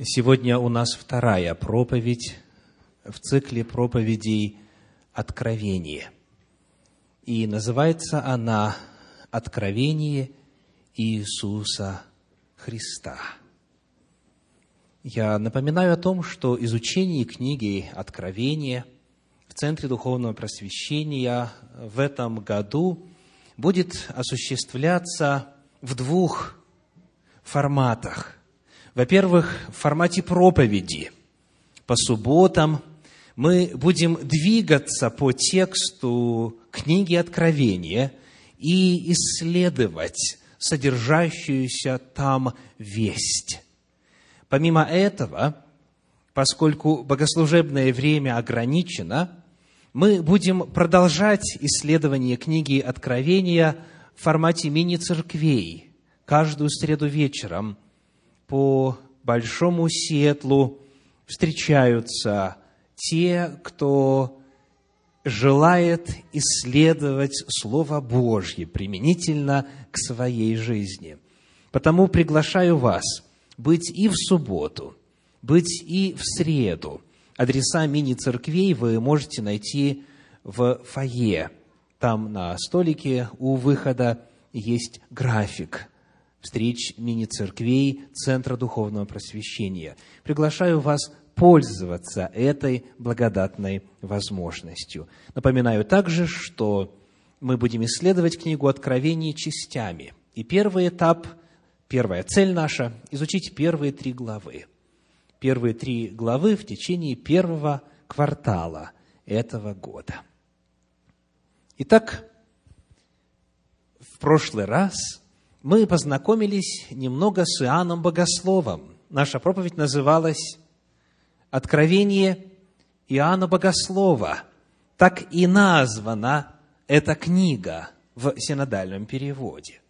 Сегодня у нас вторая проповедь в цикле проповедей «Откровение». И называется она «Откровение Иисуса Христа». Я напоминаю о том, что изучение книги «Откровение» в Центре Духовного Просвещения в этом году будет осуществляться в двух форматах. Во-первых, в формате проповеди. По субботам мы будем двигаться по тексту книги Откровения и исследовать содержащуюся там весть. Помимо этого, поскольку богослужебное время ограничено, мы будем продолжать исследование книги Откровения в формате мини-церквей каждую среду вечером – по Большому Сетлу встречаются те, кто желает исследовать Слово Божье применительно к своей жизни. Потому приглашаю вас быть и в субботу, быть и в среду. Адреса мини-церквей вы можете найти в фойе. Там на столике у выхода есть график встреч мини-церквей Центра Духовного Просвещения. Приглашаю вас пользоваться этой благодатной возможностью. Напоминаю также, что мы будем исследовать книгу Откровений частями. И первый этап, первая цель наша – изучить первые три главы. Первые три главы в течение первого квартала этого года. Итак, в прошлый раз – мы познакомились немного с Иоанном Богословом. Наша проповедь называлась «Откровение Иоанна Богослова». Так и названа эта книга в синодальном переводе.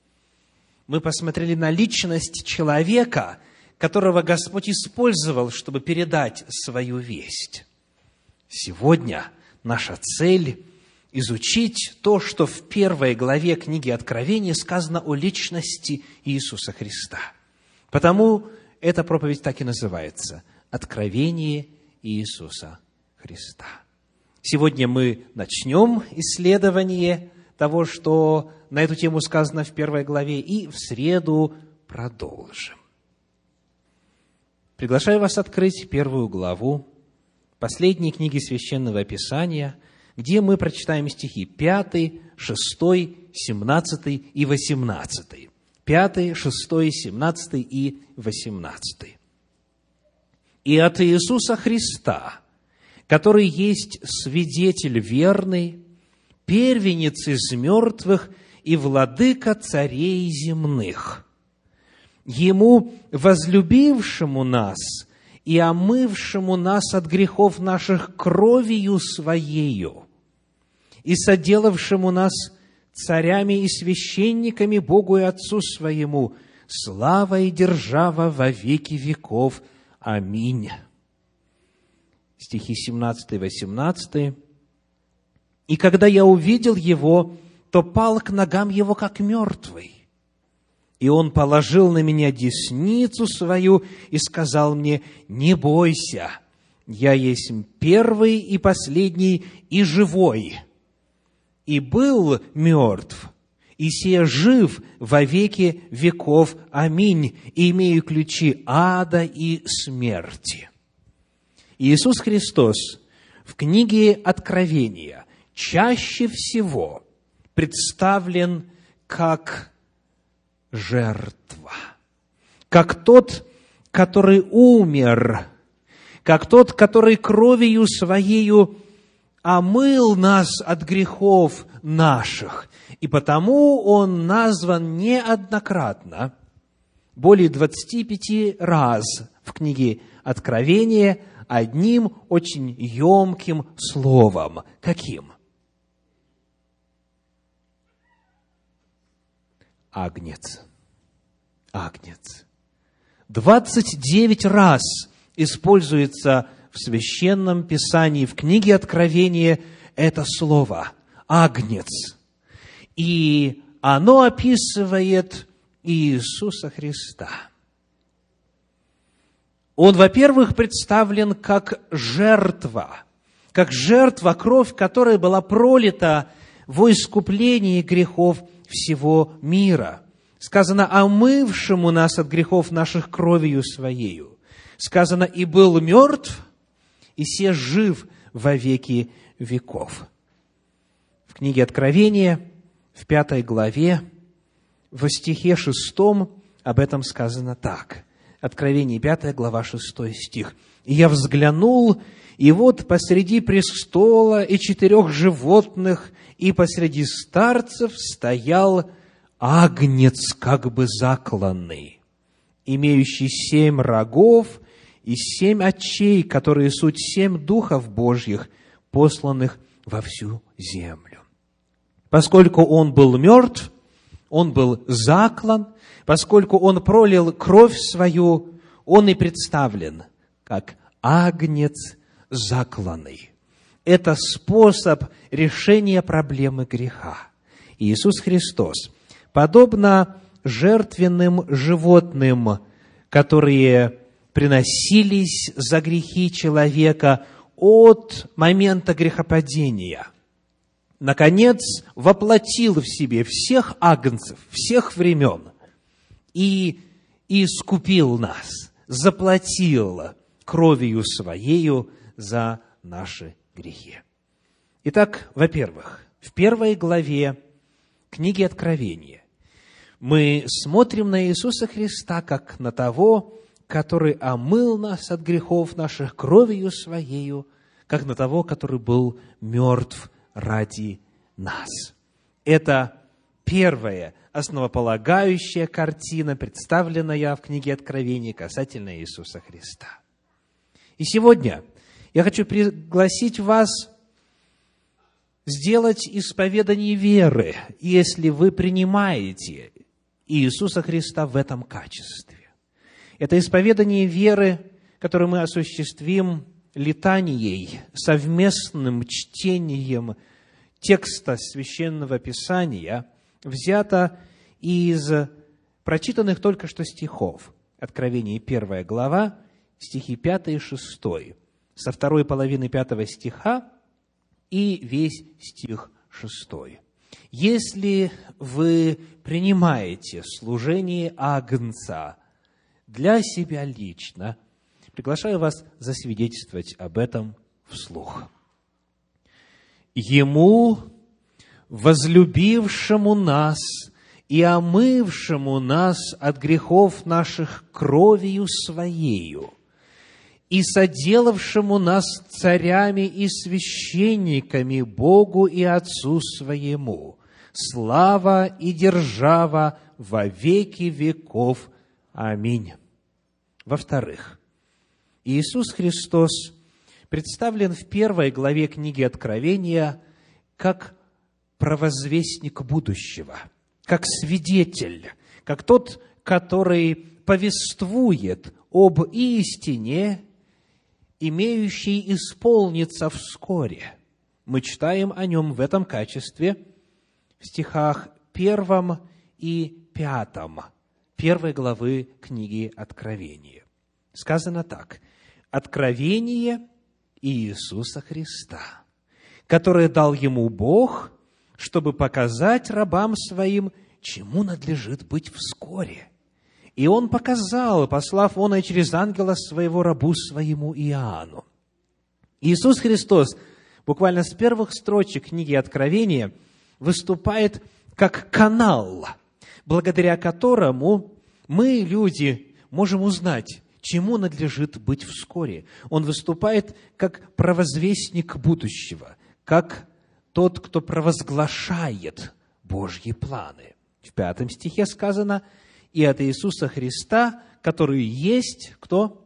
Мы посмотрели на личность человека, которого Господь использовал, чтобы передать свою весть. Сегодня наша цель изучить то, что в первой главе книги Откровения сказано о личности Иисуса Христа. Потому эта проповедь так и называется «Откровение Иисуса Христа». Сегодня мы начнем исследование того, что на эту тему сказано в первой главе, и в среду продолжим. Приглашаю вас открыть первую главу последней книги Священного Писания – где мы прочитаем стихи 5, 6, 17 и 18. 5, 6, 17 и 18. «И от Иисуса Христа, который есть свидетель верный, первенец из мертвых и владыка царей земных, Ему, возлюбившему нас и омывшему нас от грехов наших кровью Своею, и соделавшему нас царями и священниками Богу и Отцу своему, слава и держава во веки веков. Аминь. Стихи 17 и 18. «И когда я увидел его, то пал к ногам его, как мертвый. И он положил на меня десницу свою и сказал мне, не бойся, я есть первый и последний и живой и был мертв, и сия жив во веки веков. Аминь. Имею ключи ада и смерти. Иисус Христос в книге Откровения чаще всего представлен как жертва, как тот, который умер, как тот, который кровью своею омыл нас от грехов наших. И потому он назван неоднократно, более 25 раз в книге Откровения одним очень емким словом. Каким? Агнец. Агнец. 29 раз используется в Священном Писании, в книге Откровения это слово «агнец». И оно описывает Иисуса Христа. Он, во-первых, представлен как жертва, как жертва, кровь, которая была пролита во искуплении грехов всего мира. Сказано, омывшему нас от грехов наших кровью Своею. Сказано, и был мертв, и се жив во веки веков. В книге Откровения, в пятой главе, в стихе шестом об этом сказано так. Откровение 5 глава 6 стих. «И я взглянул, и вот посреди престола и четырех животных, и посреди старцев стоял агнец, как бы закланный, имеющий семь рогов и семь очей, которые суть семь духов Божьих, посланных во всю землю. Поскольку он был мертв, он был заклан, поскольку он пролил кровь свою, он и представлен как агнец закланный. Это способ решения проблемы греха. Иисус Христос, подобно жертвенным животным, которые приносились за грехи человека от момента грехопадения – наконец, воплотил в себе всех агнцев, всех времен и искупил нас, заплатил кровью Своею за наши грехи. Итак, во-первых, в первой главе книги Откровения мы смотрим на Иисуса Христа как на того, который омыл нас от грехов наших кровью Своею, как на того, который был мертв ради нас. Это первая основополагающая картина, представленная в книге Откровения касательно Иисуса Христа. И сегодня я хочу пригласить вас сделать исповедание веры, если вы принимаете Иисуса Христа в этом качестве. Это исповедание веры, которое мы осуществим летанией, совместным чтением текста Священного Писания взято из прочитанных только что стихов. Откровение 1 глава, стихи 5 и 6. Со второй половины пятого стиха и весь стих 6. Если вы принимаете служение Агнца для себя лично, приглашаю вас засвидетельствовать об этом вслух. Ему, возлюбившему нас и омывшему нас от грехов наших кровью Своею, и соделавшему нас царями и священниками Богу и Отцу Своему, слава и держава во веки веков. Аминь. Во-вторых, Иисус Христос представлен в первой главе книги Откровения как провозвестник будущего, как свидетель, как тот, который повествует об истине, имеющей исполниться вскоре. Мы читаем о нем в этом качестве в стихах первом и пятом первой главы книги Откровения. Сказано так. Откровение Иисуса Христа, которое дал ему Бог, чтобы показать рабам своим, чему надлежит быть вскоре. И он показал, послав он и через ангела своего рабу своему Иоанну. Иисус Христос буквально с первых строчек книги Откровения выступает как канал, благодаря которому мы, люди, можем узнать, чему надлежит быть вскоре. Он выступает как провозвестник будущего, как тот, кто провозглашает Божьи планы. В пятом стихе сказано, и от Иисуса Христа, который есть кто?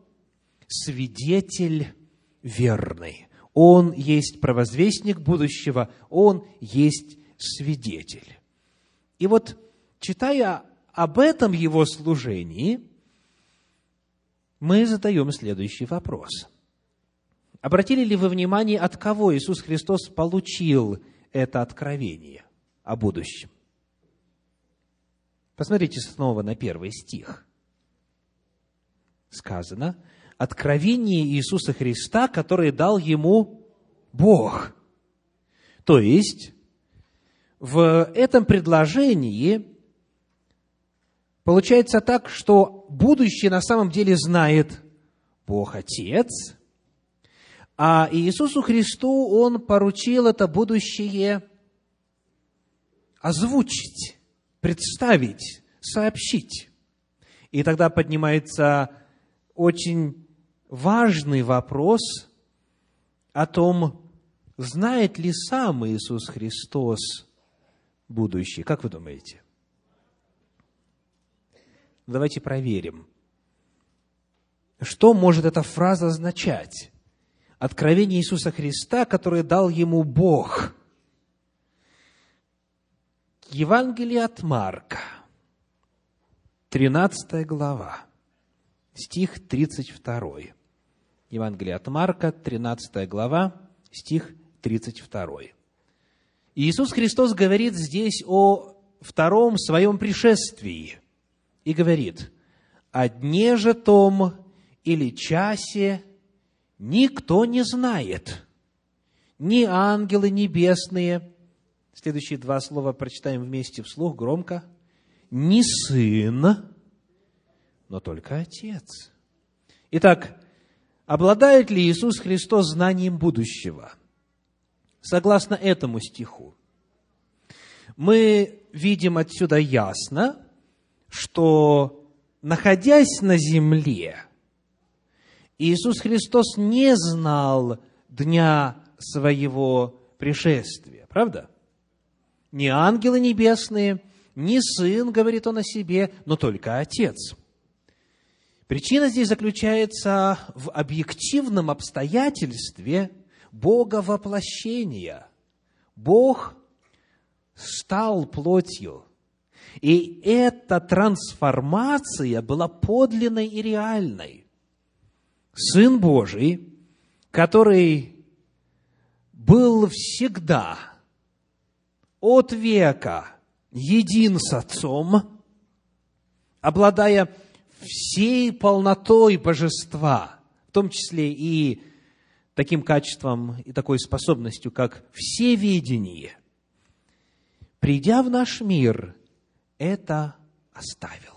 Свидетель верный. Он есть провозвестник будущего, он есть свидетель. И вот, читая об этом его служении – мы задаем следующий вопрос. Обратили ли вы внимание, от кого Иисус Христос получил это откровение о будущем? Посмотрите снова на первый стих. Сказано, откровение Иисуса Христа, которое дал ему Бог. То есть, в этом предложении получается так, что будущее на самом деле знает Бог Отец, а Иисусу Христу Он поручил это будущее озвучить, представить, сообщить. И тогда поднимается очень важный вопрос о том, знает ли сам Иисус Христос будущее. Как вы думаете? Давайте проверим. Что может эта фраза означать? Откровение Иисуса Христа, которое дал ему Бог. Евангелие от Марка, 13 глава, стих 32. Евангелие от Марка, 13 глава, стих 32. Иисус Христос говорит здесь о втором своем пришествии и говорит, «О дне же том или часе никто не знает, ни ангелы небесные». Следующие два слова прочитаем вместе вслух громко. «Ни сын, но только Отец». Итак, обладает ли Иисус Христос знанием будущего – согласно этому стиху, мы видим отсюда ясно, что, находясь на земле, Иисус Христос не знал дня своего пришествия, правда? Ни ангелы небесные, ни Сын, говорит он о себе, но только Отец. Причина здесь заключается в объективном обстоятельстве – Бога воплощения. Бог стал плотью. И эта трансформация была подлинной и реальной. Сын Божий, который был всегда от века един с Отцом, обладая всей полнотой божества, в том числе и таким качеством и такой способностью, как всеведение, придя в наш мир, это оставил.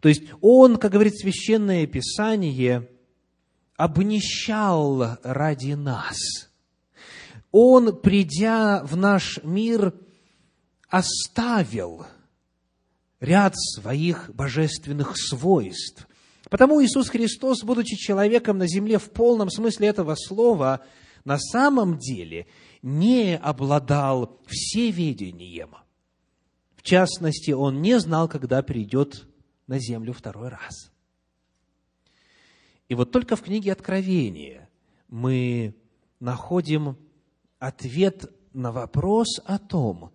То есть он, как говорит Священное Писание, обнищал ради нас. Он, придя в наш мир, оставил ряд своих божественных свойств, Потому Иисус Христос, будучи человеком на земле в полном смысле этого слова, на самом деле не обладал всеведением. Частности, он не знал, когда придет на землю второй раз. И вот только в книге Откровения мы находим ответ на вопрос о том,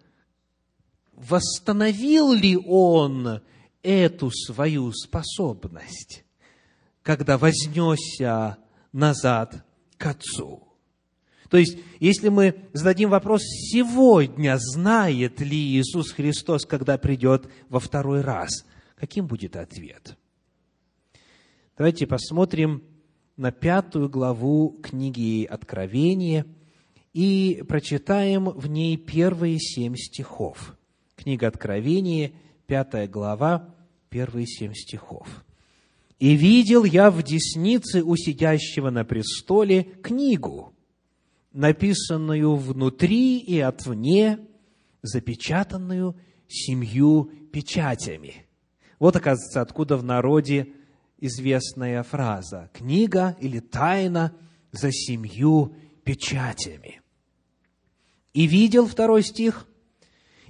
восстановил ли он эту свою способность, когда вознесся назад к Отцу. То есть, если мы зададим вопрос сегодня, знает ли Иисус Христос, когда придет во второй раз, каким будет ответ? Давайте посмотрим на пятую главу книги Откровения и прочитаем в ней первые семь стихов. Книга Откровения, пятая глава, первые семь стихов. «И видел я в деснице у сидящего на престоле книгу, написанную внутри и отвне, запечатанную семью печатями». Вот, оказывается, откуда в народе известная фраза «книга» или «тайна за семью печатями». И видел, второй стих,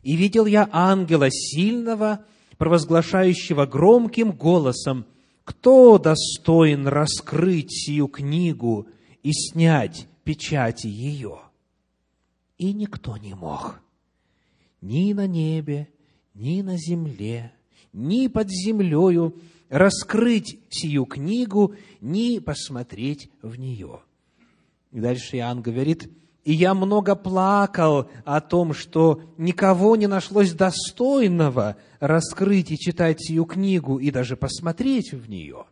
«И видел я ангела сильного, провозглашающего громким голосом, кто достоин раскрыть сию книгу и снять печати ее? И никто не мог. Ни на небе, ни на земле, ни под землею раскрыть сию книгу, ни посмотреть в нее. И дальше Иоанн говорит – и я много плакал о том, что никого не нашлось достойного раскрыть и читать сию книгу и даже посмотреть в нее.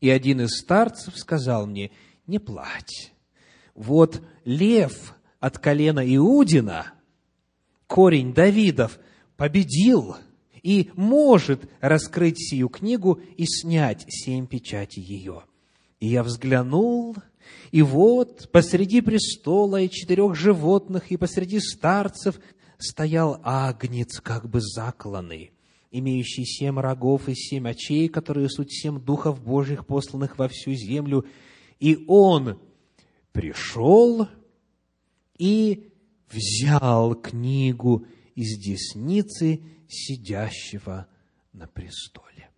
И один из старцев сказал мне, не плачь. Вот лев от колена Иудина, корень Давидов, победил и может раскрыть сию книгу и снять семь печати ее. И я взглянул, и вот посреди престола и четырех животных, и посреди старцев стоял агнец, как бы закланный, имеющий семь рогов и семь очей, которые суть семь духов Божьих, посланных во всю землю. И он пришел и взял книгу из десницы сидящего на престоле.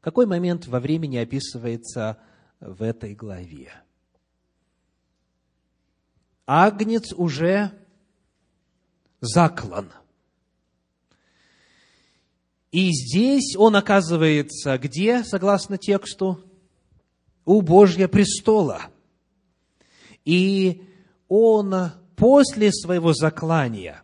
Какой момент во времени описывается в этой главе? Агнец уже заклан. И здесь он оказывается где, согласно тексту? У Божьего престола. И он после своего заклания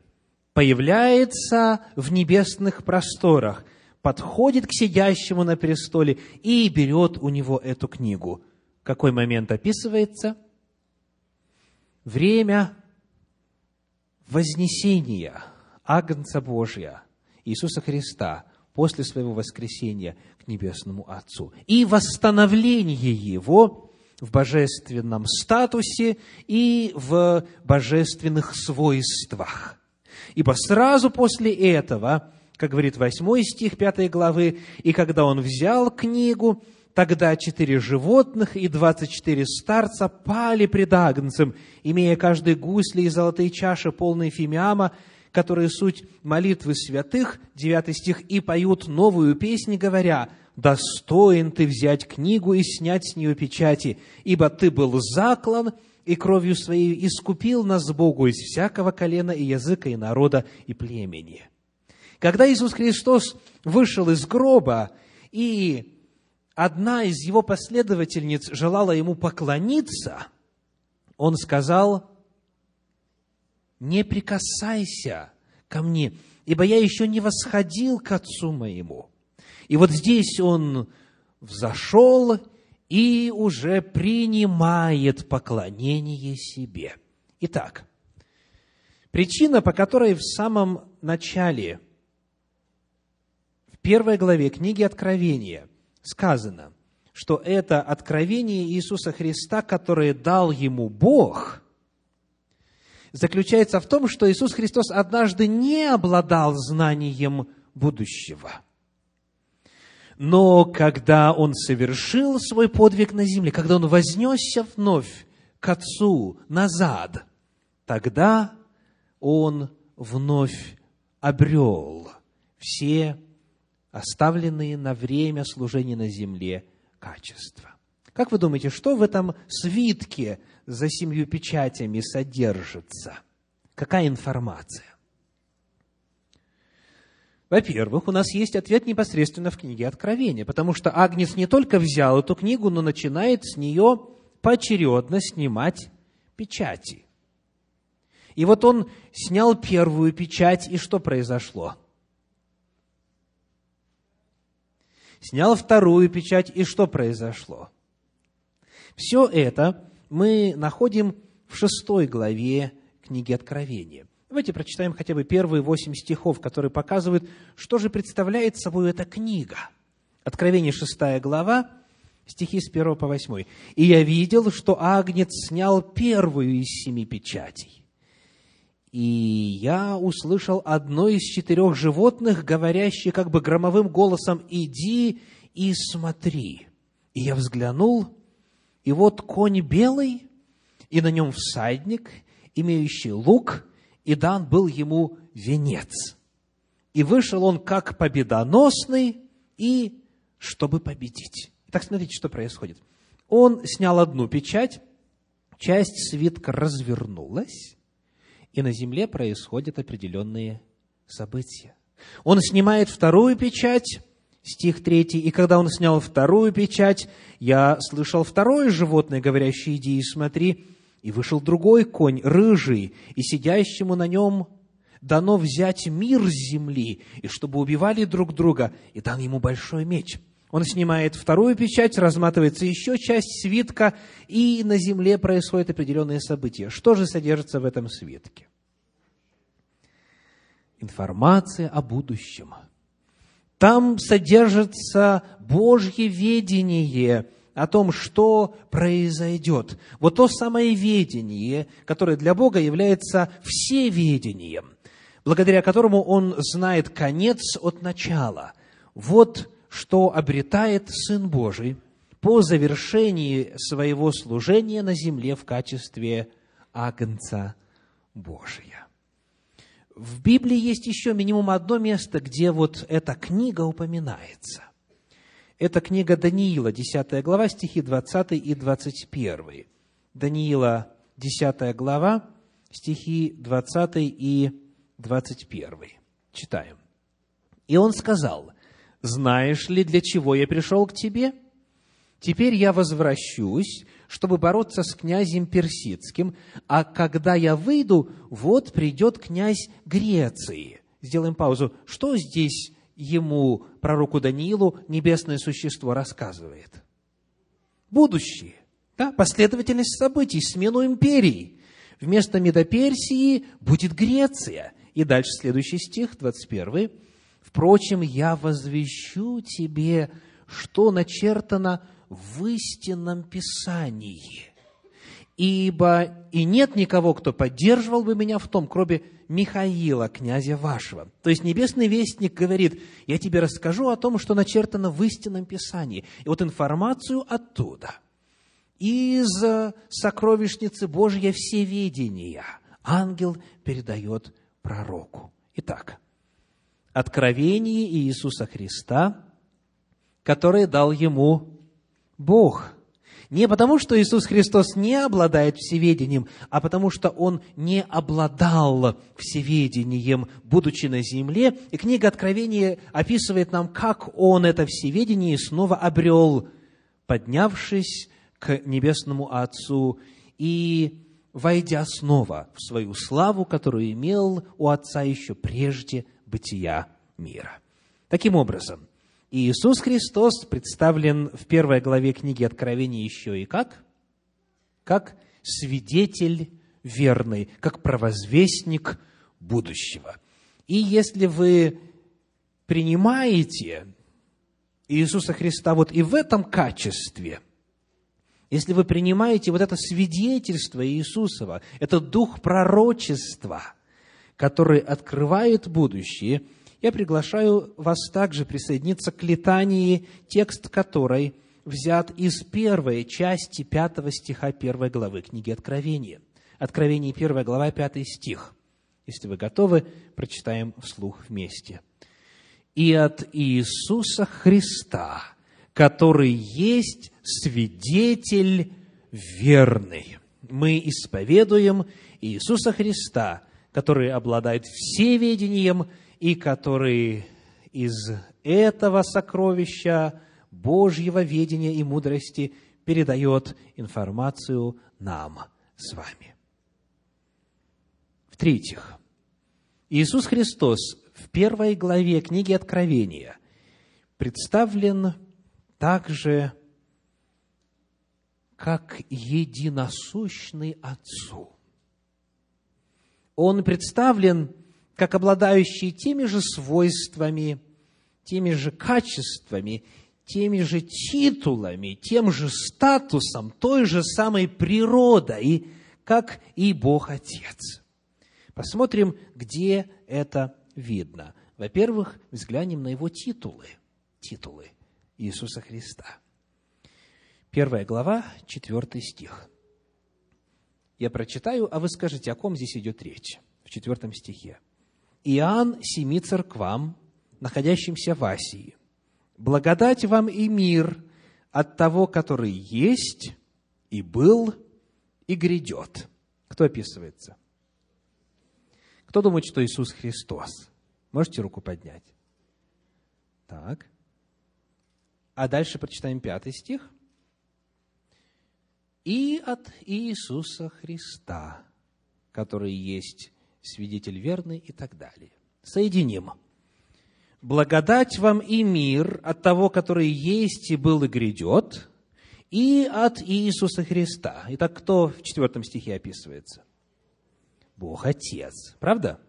появляется в небесных просторах, подходит к сидящему на престоле и берет у него эту книгу. Какой момент описывается? Время вознесения Агнца Божия, Иисуса Христа, после своего воскресения Небесному Отцу. И восстановление Его в божественном статусе и в божественных свойствах. Ибо сразу после этого, как говорит 8 стих 5 главы, «И когда он взял книгу, тогда четыре животных и двадцать четыре старца пали пред Агнцем, имея каждый гусли и золотые чаши, полные фимиама, которые суть молитвы святых, 9 стих, и поют новую песнь, говоря, «Достоин ты взять книгу и снять с нее печати, ибо ты был заклан, и кровью своей искупил нас Богу из всякого колена и языка, и народа, и племени». Когда Иисус Христос вышел из гроба, и одна из его последовательниц желала ему поклониться, он сказал, не прикасайся ко мне, ибо я еще не восходил к Отцу моему. И вот здесь он взошел и уже принимает поклонение себе. Итак, причина, по которой в самом начале, в первой главе книги Откровения, сказано, что это откровение Иисуса Христа, которое дал ему Бог – заключается в том, что Иисус Христос однажды не обладал знанием будущего. Но когда Он совершил свой подвиг на земле, когда Он вознесся вновь к Отцу назад, тогда Он вновь обрел все оставленные на время служения на земле качества. Как вы думаете, что в этом свитке за семью печатями содержится? Какая информация? Во-первых, у нас есть ответ непосредственно в книге Откровения, потому что Агнец не только взял эту книгу, но начинает с нее поочередно снимать печати. И вот он снял первую печать, и что произошло? Снял вторую печать, и что произошло? Все это мы находим в шестой главе книги Откровения. Давайте прочитаем хотя бы первые восемь стихов, которые показывают, что же представляет собой эта книга. Откровение шестая глава, стихи с 1 по 8. «И я видел, что Агнец снял первую из семи печатей. И я услышал одно из четырех животных, говорящее как бы громовым голосом, «Иди и смотри». И я взглянул, и вот конь белый, и на нем всадник, имеющий лук, и дан был ему венец. И вышел он как победоносный, и чтобы победить. Итак, смотрите, что происходит. Он снял одну печать, часть свитка развернулась, и на земле происходят определенные события. Он снимает вторую печать, стих 3, «И когда он снял вторую печать, я слышал второе животное, говорящее, иди и смотри, и вышел другой конь, рыжий, и сидящему на нем дано взять мир с земли, и чтобы убивали друг друга, и дан ему большой меч. Он снимает вторую печать, разматывается еще часть свитка, и на земле происходят определенные события. Что же содержится в этом свитке? Информация о будущем. Там содержится Божье ведение о том, что произойдет. Вот то самое ведение, которое для Бога является всеведением, благодаря которому Он знает конец от начала. Вот что обретает Сын Божий по завершении своего служения на земле в качестве Агнца Божия. В Библии есть еще минимум одно место, где вот эта книга упоминается. Это книга Даниила, 10 глава, стихи 20 и 21. Даниила, 10 глава, стихи 20 и 21. Читаем. «И он сказал, знаешь ли, для чего я пришел к тебе? Теперь я возвращусь, чтобы бороться с князем Персидским, а когда я выйду, вот придет князь Греции. Сделаем паузу. Что здесь ему, пророку Даниилу, небесное существо рассказывает? Будущее. Да? Последовательность событий, смену империи. Вместо Медоперсии будет Греция. И дальше следующий стих, 21. Впрочем, я возвещу тебе, что начертано в истинном Писании. Ибо и нет никого, кто поддерживал бы меня в том, кроме Михаила, князя вашего. То есть Небесный Вестник говорит, я тебе расскажу о том, что начертано в истинном Писании. И вот информацию оттуда, из сокровищницы Божья всеведения, ангел передает пророку. Итак, откровение Иисуса Христа, которое дал ему Бог. Не потому, что Иисус Христос не обладает всеведением, а потому, что Он не обладал всеведением, будучи на земле. И книга Откровения описывает нам, как Он это всеведение снова обрел, поднявшись к Небесному Отцу и войдя снова в свою славу, которую имел у Отца еще прежде бытия мира. Таким образом, Иисус Христос представлен в первой главе книги Откровения еще и как? Как свидетель верный, как провозвестник будущего. И если вы принимаете Иисуса Христа вот и в этом качестве, если вы принимаете вот это свидетельство Иисусова, это дух пророчества – который открывает будущее, я приглашаю вас также присоединиться к летании, текст которой взят из первой части пятого стиха первой главы книги Откровения. Откровение первая глава, пятый стих. Если вы готовы, прочитаем вслух вместе. «И от Иисуса Христа, который есть свидетель верный, мы исповедуем Иисуса Христа, который обладает всеведением и который из этого сокровища Божьего ведения и мудрости передает информацию нам с вами. В-третьих, Иисус Христос в первой главе книги Откровения представлен также как единосущный Отцу – он представлен как обладающий теми же свойствами, теми же качествами, теми же титулами, тем же статусом, той же самой природой, как и Бог Отец. Посмотрим, где это видно. Во-первых, взглянем на его титулы. Титулы Иисуса Христа. Первая глава, четвертый стих. Я прочитаю, а вы скажете, о ком здесь идет речь в четвертом стихе. «Иоанн семи церквам, находящимся в Асии, благодать вам и мир от того, который есть и был и грядет». Кто описывается? Кто думает, что Иисус Христос? Можете руку поднять? Так. А дальше прочитаем пятый стих – и от Иисуса Христа, который есть свидетель верный и так далее. Соединим. Благодать вам и мир от того, который есть и был и грядет, и от Иисуса Христа. Итак, кто в четвертом стихе описывается? Бог Отец. Правда?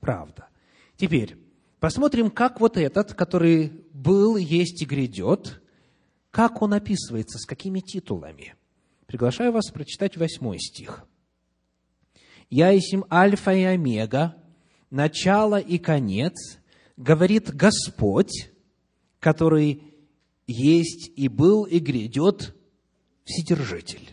Правда. Теперь, посмотрим, как вот этот, который был, есть и грядет, как он описывается, с какими титулами. Приглашаю вас прочитать восьмой стих. «Я есть Альфа и Омега, начало и конец, говорит Господь, который есть и был и грядет Вседержитель.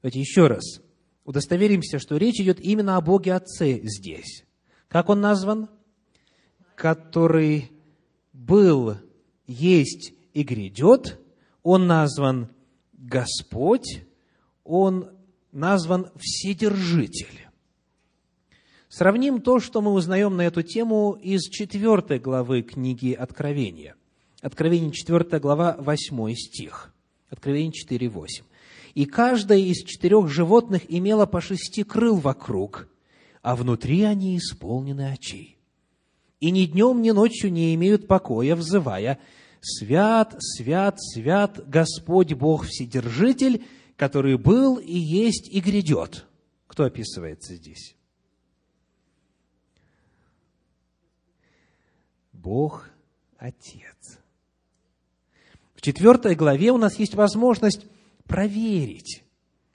Давайте еще раз удостоверимся, что речь идет именно о Боге Отце здесь. Как он назван? Который был, есть и грядет. Он назван Господь, он назван Вседержитель. Сравним то, что мы узнаем на эту тему из четвертой главы книги Откровения. Откровение 4 глава, 8 стих. Откровение 4, 8. «И каждое из четырех животных имело по шести крыл вокруг, а внутри они исполнены очей. И ни днем, ни ночью не имеют покоя, взывая, «Свят, свят, свят Господь Бог Вседержитель, который был и есть и грядет». Кто описывается здесь? Бог Отец. В четвертой главе у нас есть возможность проверить,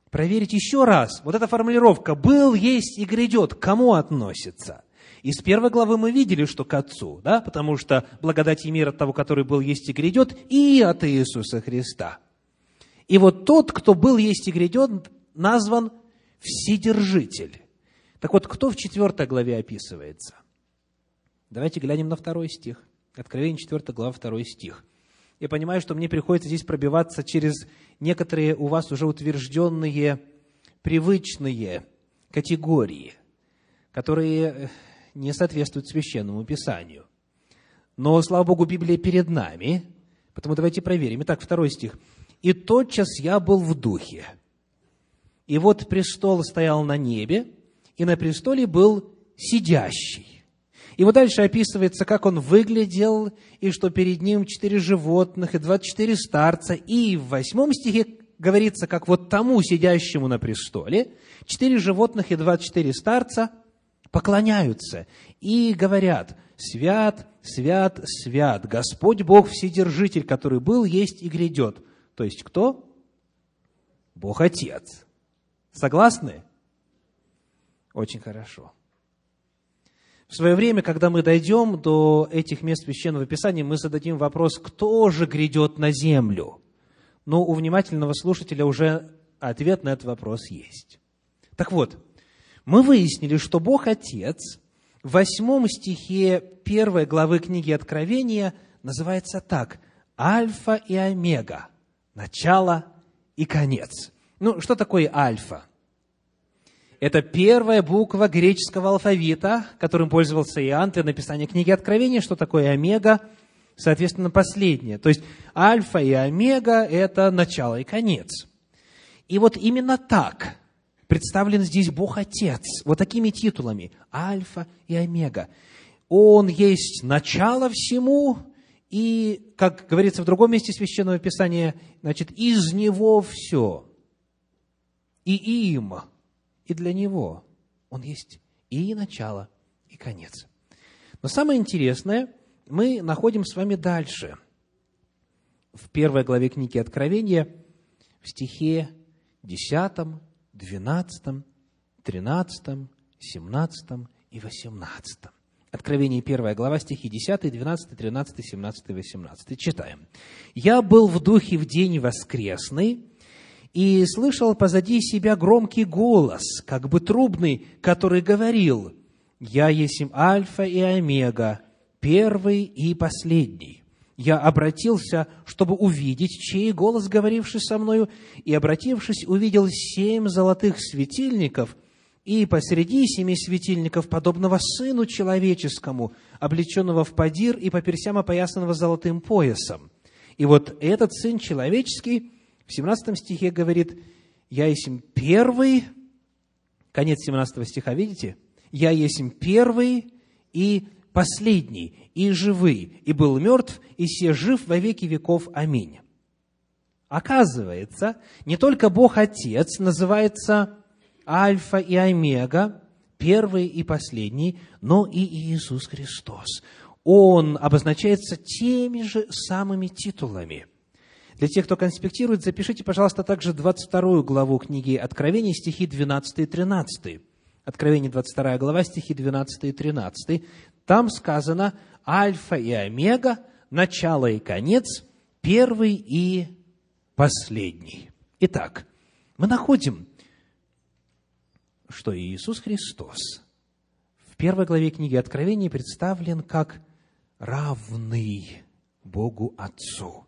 проверить еще раз. Вот эта формулировка «был, есть и грядет» к кому относится? Из первой главы мы видели, что к Отцу, да, потому что благодать и мир от того, который был, есть и грядет, и от Иисуса Христа. И вот тот, кто был, есть и грядет, назван Вседержитель. Так вот, кто в четвертой главе описывается? Давайте глянем на второй стих. Откровение 4 глава, второй стих. Я понимаю, что мне приходится здесь пробиваться через некоторые у вас уже утвержденные, привычные категории, которые э, не соответствуют священному писанию. Но, слава Богу, Библия перед нами, потому давайте проверим. Итак, второй стих. «И тотчас я был в духе, и вот престол стоял на небе, и на престоле был сидящий, и вот дальше описывается, как он выглядел, и что перед ним четыре животных и двадцать четыре старца. И в восьмом стихе говорится, как вот тому, сидящему на престоле, четыре животных и двадцать четыре старца поклоняются и говорят, «Свят, свят, свят, Господь Бог Вседержитель, который был, есть и грядет». То есть кто? Бог Отец. Согласны? Очень хорошо. В свое время, когда мы дойдем до этих мест Священного Писания, мы зададим вопрос, кто же грядет на землю? Но у внимательного слушателя уже ответ на этот вопрос есть. Так вот, мы выяснили, что Бог Отец в восьмом стихе первой главы книги Откровения называется так – Альфа и Омега, начало и конец. Ну, что такое Альфа? Это первая буква греческого алфавита, которым пользовался Иоанн для написания книги Откровения. Что такое омега? Соответственно, последнее. То есть альфа и омега – это начало и конец. И вот именно так представлен здесь Бог Отец, вот такими титулами – альфа и омега. Он есть начало всему, и, как говорится в другом месте Священного Писания, значит, из Него все. И им и для него. Он есть и начало, и конец. Но самое интересное, мы находим с вами дальше. В первой главе книги Откровения, в стихе 10, 12, 13, 17 и 18. Откровение 1 глава, стихи 10, 12, 13, 17 и 18. Читаем. «Я был в духе в день воскресный, и слышал позади себя громкий голос, как бы трубный, который говорил, «Я есть Альфа и Омега, первый и последний». Я обратился, чтобы увидеть, чей голос, говоривший со мною, и, обратившись, увидел семь золотых светильников, и посреди семи светильников, подобного Сыну Человеческому, облеченного в подир и по персям опоясанного золотым поясом. И вот этот Сын Человеческий – в 17 стихе говорит, «Я есмь первый», конец 17 стиха, видите? «Я есмь первый и последний и живый, и был мертв, и все жив во веки веков. Аминь. Оказывается, не только Бог Отец называется Альфа и Омега, первый и последний, но и Иисус Христос. Он обозначается теми же самыми титулами. Для тех, кто конспектирует, запишите, пожалуйста, также 22 главу книги Откровения, стихи 12 и 13. Откровение 22 глава, стихи 12 и 13. Там сказано «Альфа и Омега, начало и конец, первый и последний». Итак, мы находим, что Иисус Христос в первой главе книги Откровения представлен как равный Богу Отцу,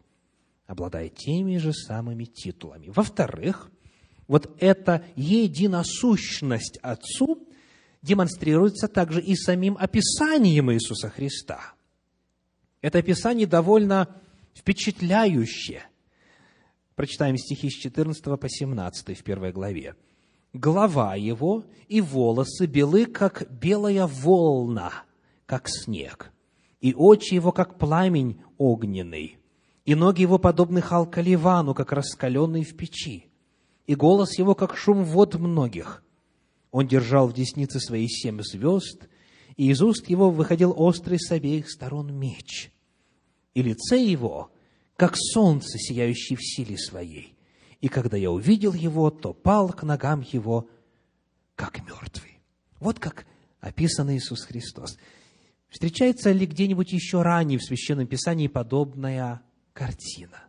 обладая теми же самыми титулами. Во-вторых, вот эта единосущность Отцу демонстрируется также и самим описанием Иисуса Христа. Это описание довольно впечатляющее. Прочитаем стихи с 14 по 17 в первой главе. «Голова его и волосы белы, как белая волна, как снег, и очи его, как пламень огненный, и ноги его подобны халкаливану, как раскаленный в печи, и голос его, как шум вод многих. Он держал в деснице свои семь звезд, и из уст его выходил острый с обеих сторон меч. И лице его, как солнце, сияющее в силе своей. И когда я увидел его, то пал к ногам его, как мертвый. Вот как описан Иисус Христос. Встречается ли где-нибудь еще ранее в Священном Писании подобная картина?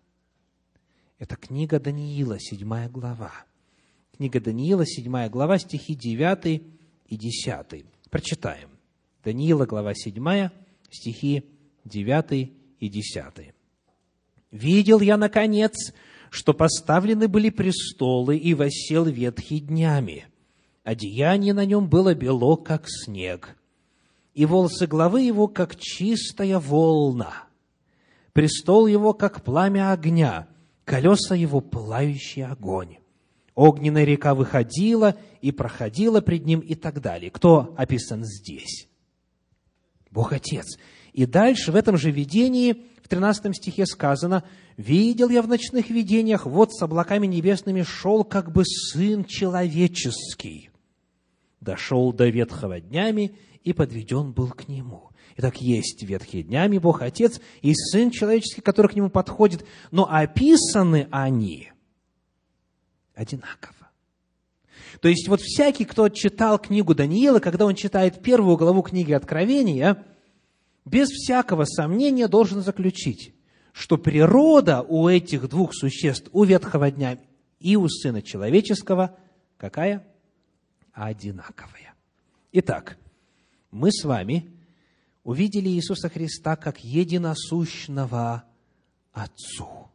Это книга Даниила, седьмая глава. Книга Даниила, седьмая глава, стихи 9 и 10. Прочитаем. Даниила, глава 7, стихи 9 и 10. «Видел я, наконец, что поставлены были престолы, и восел ветхий днями. Одеяние на нем было бело, как снег, и волосы главы его, как чистая волна. Престол его, как пламя огня, колеса его, пылающий огонь. Огненная река выходила и проходила пред ним и так далее. Кто описан здесь? Бог Отец. И дальше в этом же видении, в 13 стихе сказано, «Видел я в ночных видениях, вот с облаками небесными шел как бы Сын Человеческий, дошел до ветхого днями и подведен был к Нему». Итак, есть ветхие днями Бог Отец и Сын Человеческий, который к Нему подходит, но описаны они одинаково. То есть, вот всякий, кто читал книгу Даниила, когда он читает первую главу книги Откровения, без всякого сомнения должен заключить, что природа у этих двух существ, у ветхого дня и у Сына Человеческого, какая? Одинаковая. Итак, мы с вами увидели Иисуса Христа как единосущного Отцу.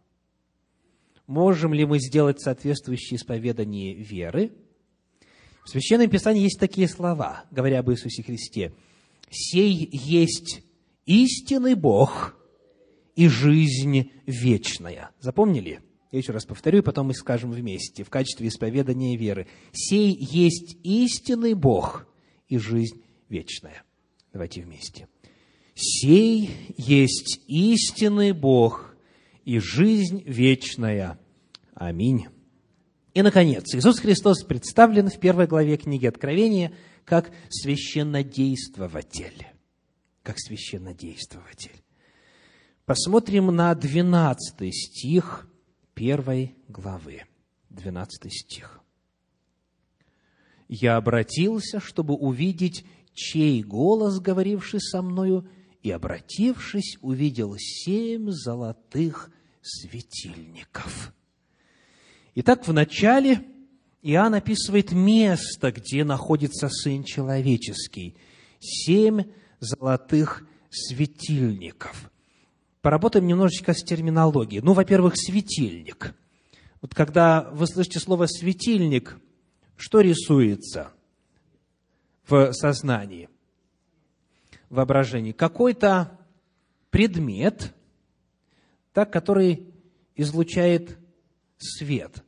Можем ли мы сделать соответствующее исповедание веры? В Священном Писании есть такие слова, говоря об Иисусе Христе. «Сей есть истинный Бог и жизнь вечная». Запомнили? Я еще раз повторю, и потом мы скажем вместе в качестве исповедания веры. «Сей есть истинный Бог и жизнь вечная». Давайте вместе. «Сей есть истинный Бог и жизнь вечная». Аминь. И, наконец, Иисус Христос представлен в первой главе книги Откровения как священнодействователь. Как священнодействователь. Посмотрим на 12 стих первой главы. 12 стих. «Я обратился, чтобы увидеть, чей голос, говоривший со мною, и, обратившись, увидел семь золотых светильников». Итак, в начале Иоанн описывает место, где находится Сын Человеческий. Семь золотых светильников. Поработаем немножечко с терминологией. Ну, во-первых, светильник. Вот когда вы слышите слово «светильник», что рисуется в сознании, в воображении? Какой-то предмет, так, который излучает свет.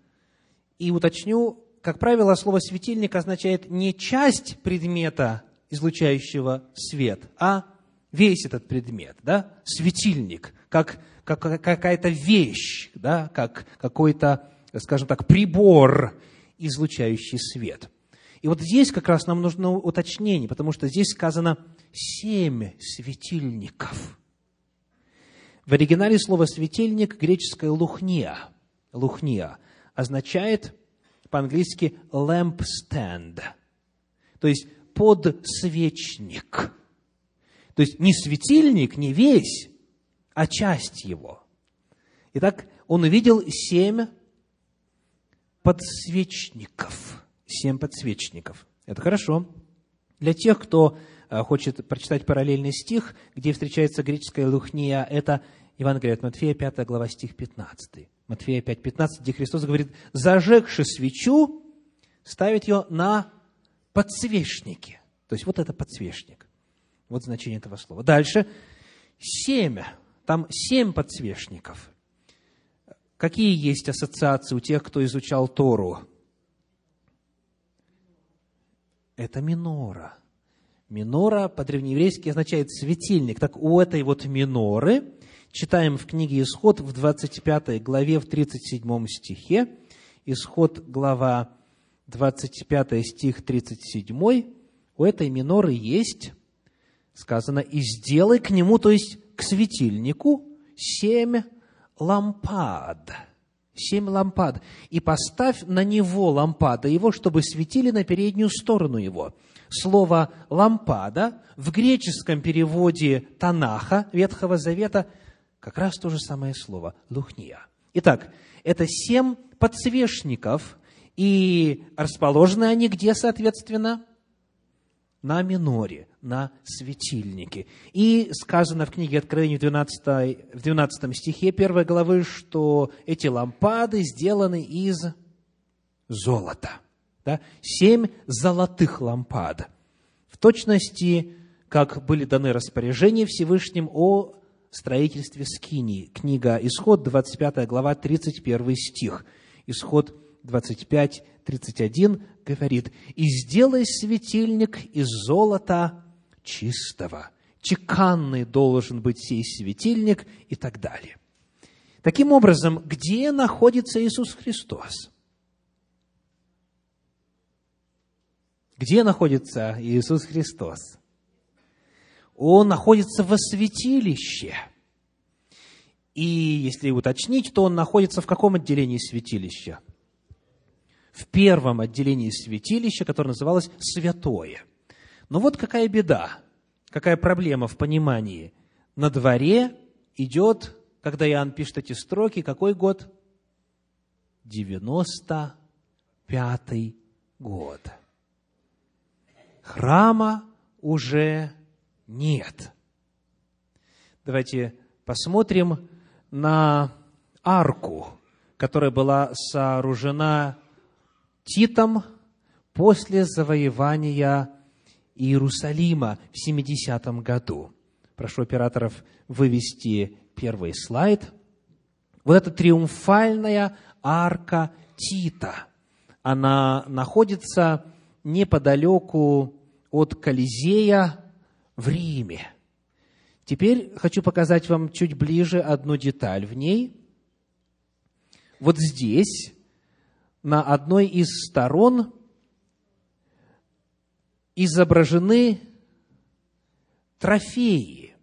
И уточню, как правило, слово «светильник» означает не часть предмета, излучающего свет, а весь этот предмет, да, светильник, как, как какая-то вещь, да, как какой-то, скажем так, прибор, излучающий свет. И вот здесь как раз нам нужно уточнение, потому что здесь сказано семь светильников. В оригинале слово «светильник» греческое «лухния». «Лухния» означает по-английски lamp stand, то есть подсвечник. То есть не светильник, не весь, а часть его. Итак, он увидел семь подсвечников. Семь подсвечников. Это хорошо. Для тех, кто э, хочет прочитать параллельный стих, где встречается греческая лухния, это Евангелие от Матфея, 5 глава, стих 15. Матфея 5, 15, где Христос говорит, зажегши свечу, ставит ее на подсвечнике. То есть вот это подсвечник. Вот значение этого слова. Дальше. Семя. Там семь подсвечников. Какие есть ассоциации у тех, кто изучал Тору? Это минора. Минора по-древнееврейски означает светильник. Так у этой вот миноры, читаем в книге Исход в 25 главе, в 37 стихе, Исход, глава 25 стих 37, у этой миноры есть, сказано, и сделай к нему, то есть к светильнику, семь лампад. Семь лампад. И поставь на него лампада его, чтобы светили на переднюю сторону его. Слово «лампада» в греческом переводе Танаха Ветхого Завета как раз то же самое слово «лухния». Итак, это семь подсвечников, и расположены они где, соответственно? на миноре, на светильнике. И сказано в книге Откровения в 12, в 12 стихе 1 главы, что эти лампады сделаны из золота. Да? Семь золотых лампад. В точности, как были даны распоряжения Всевышним о строительстве Скинии. Книга Исход, 25 глава, 31 стих. Исход 25, 31 говорит, «И сделай светильник из золота чистого». Чеканный должен быть сей светильник и так далее. Таким образом, где находится Иисус Христос? Где находится Иисус Христос? Он находится во святилище. И если уточнить, то он находится в каком отделении святилища? В первом отделении святилища, которое называлось «святое». Но вот какая беда, какая проблема в понимании. На дворе идет, когда Иоанн пишет эти строки, какой год? 95-й год. Храма уже нет. Давайте посмотрим на арку, которая была сооружена Титом после завоевания Иерусалима в 70 году. Прошу операторов вывести первый слайд. Вот эта триумфальная арка Тита, она находится неподалеку от Колизея в Риме. Теперь хочу показать вам чуть ближе одну деталь в ней. Вот здесь на одной из сторон изображены трофеи,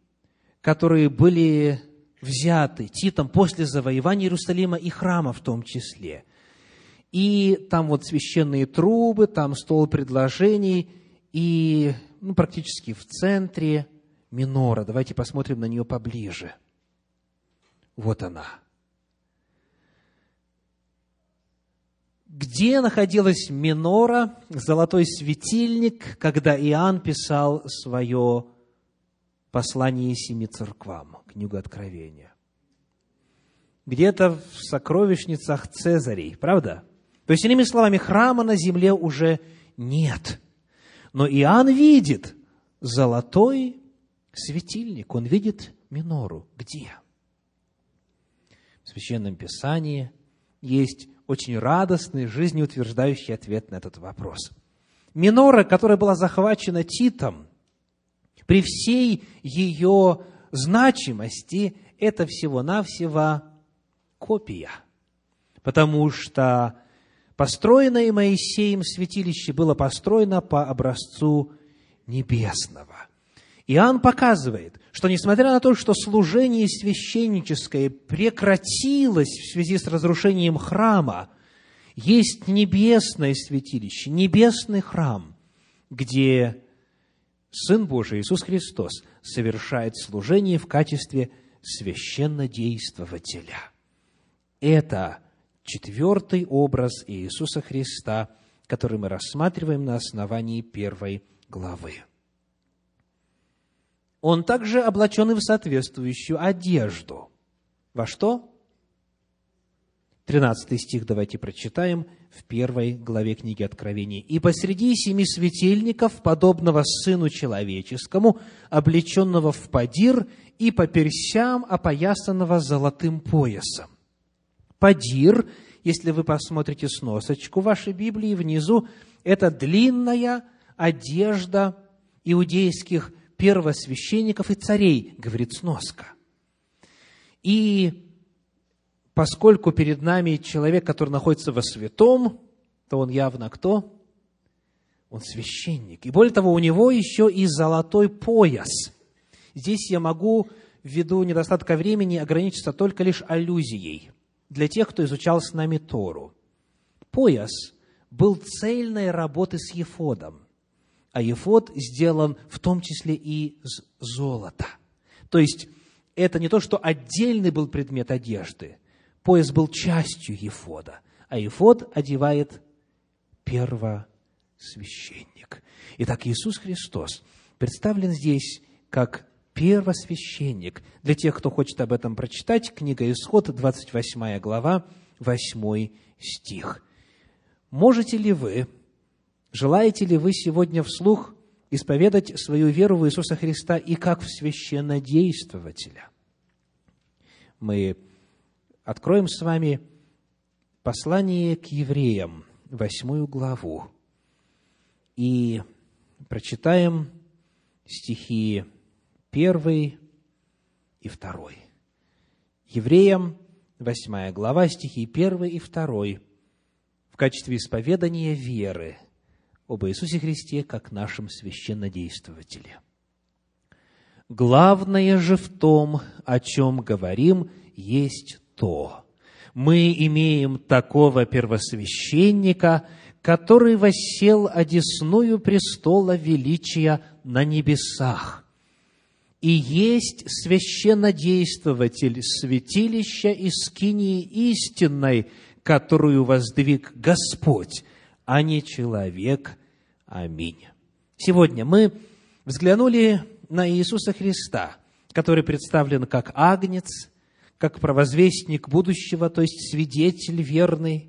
которые были взяты Титом после завоевания Иерусалима и храма в том числе. И там вот священные трубы, там стол предложений, и ну, практически в центре минора. Давайте посмотрим на нее поближе. Вот она – где находилась минора, золотой светильник, когда Иоанн писал свое послание семи церквам, книгу Откровения. Где-то в сокровищницах Цезарей, правда? То есть, иными словами, храма на земле уже нет. Но Иоанн видит золотой светильник, он видит минору. Где? В Священном Писании есть очень радостный, жизнеутверждающий ответ на этот вопрос. Минора, которая была захвачена Титом, При всей ее значимости это всего-навсего копия. Потому что построенное Моисеем святилище было построено по образцу небесного. Иоанн показывает, что несмотря на то, что служение священническое прекратилось в связи с разрушением храма, есть небесное святилище, небесный храм, где Сын Божий Иисус Христос совершает служение в качестве священнодействователя. Это четвертый образ Иисуса Христа, который мы рассматриваем на основании первой главы. Он также облачен и в соответствующую одежду. Во что? 13 стих давайте прочитаем в первой главе книги Откровений. «И посреди семи светильников, подобного Сыну Человеческому, облеченного в падир и по персям, опоясанного золотым поясом». Падир, если вы посмотрите сносочку вашей Библии внизу, это длинная одежда иудейских первосвященников и царей, говорит сноска. И поскольку перед нами человек, который находится во святом, то он явно кто? Он священник. И более того, у него еще и золотой пояс. Здесь я могу, ввиду недостатка времени, ограничиться только лишь аллюзией для тех, кто изучал с нами Тору. Пояс был цельной работы с ефодом, а ефод сделан в том числе и из золота. То есть, это не то, что отдельный был предмет одежды, Пояс был частью Ефода, а Ефод одевает первосвященник. Итак, Иисус Христос представлен здесь как первосвященник. Для тех, кто хочет об этом прочитать, книга Исход, 28 глава, 8 стих. Можете ли вы, желаете ли вы сегодня вслух исповедать свою веру в Иисуса Христа и как в священнодействователя? Мы откроем с вами послание к евреям, восьмую главу, и прочитаем стихи первый и второй. Евреям, восьмая глава, стихи первый и второй, в качестве исповедания веры об Иисусе Христе как нашем священнодействователе. Главное же в том, о чем говорим, есть то. Мы имеем такого первосвященника, который воссел одесную престола величия на небесах, и есть священнодействователь святилища и скинии истинной, которую воздвиг Господь, а не человек. Аминь. Сегодня мы взглянули на Иисуса Христа, который представлен как агнец, как провозвестник будущего, то есть свидетель верный,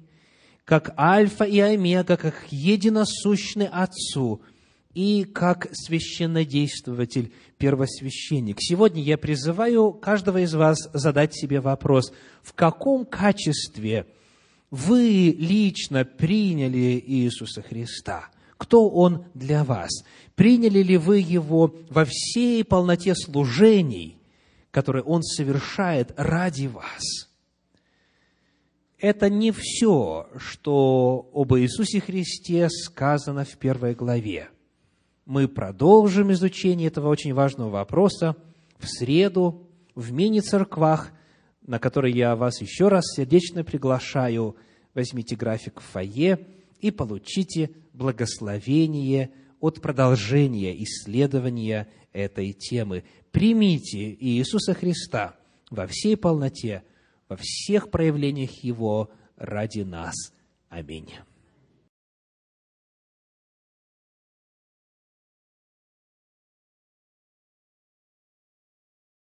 как Альфа и Омега, как единосущный Отцу и как священнодействователь, первосвященник. Сегодня я призываю каждого из вас задать себе вопрос, в каком качестве вы лично приняли Иисуса Христа? Кто Он для вас? Приняли ли вы Его во всей полноте служений – которое Он совершает ради вас. Это не все, что об Иисусе Христе сказано в первой главе. Мы продолжим изучение этого очень важного вопроса в среду в мини-церквах, на которые я вас еще раз сердечно приглашаю. Возьмите график в фойе и получите благословение от продолжения исследования этой темы примите Иисуса Христа во всей полноте, во всех проявлениях Его ради нас. Аминь.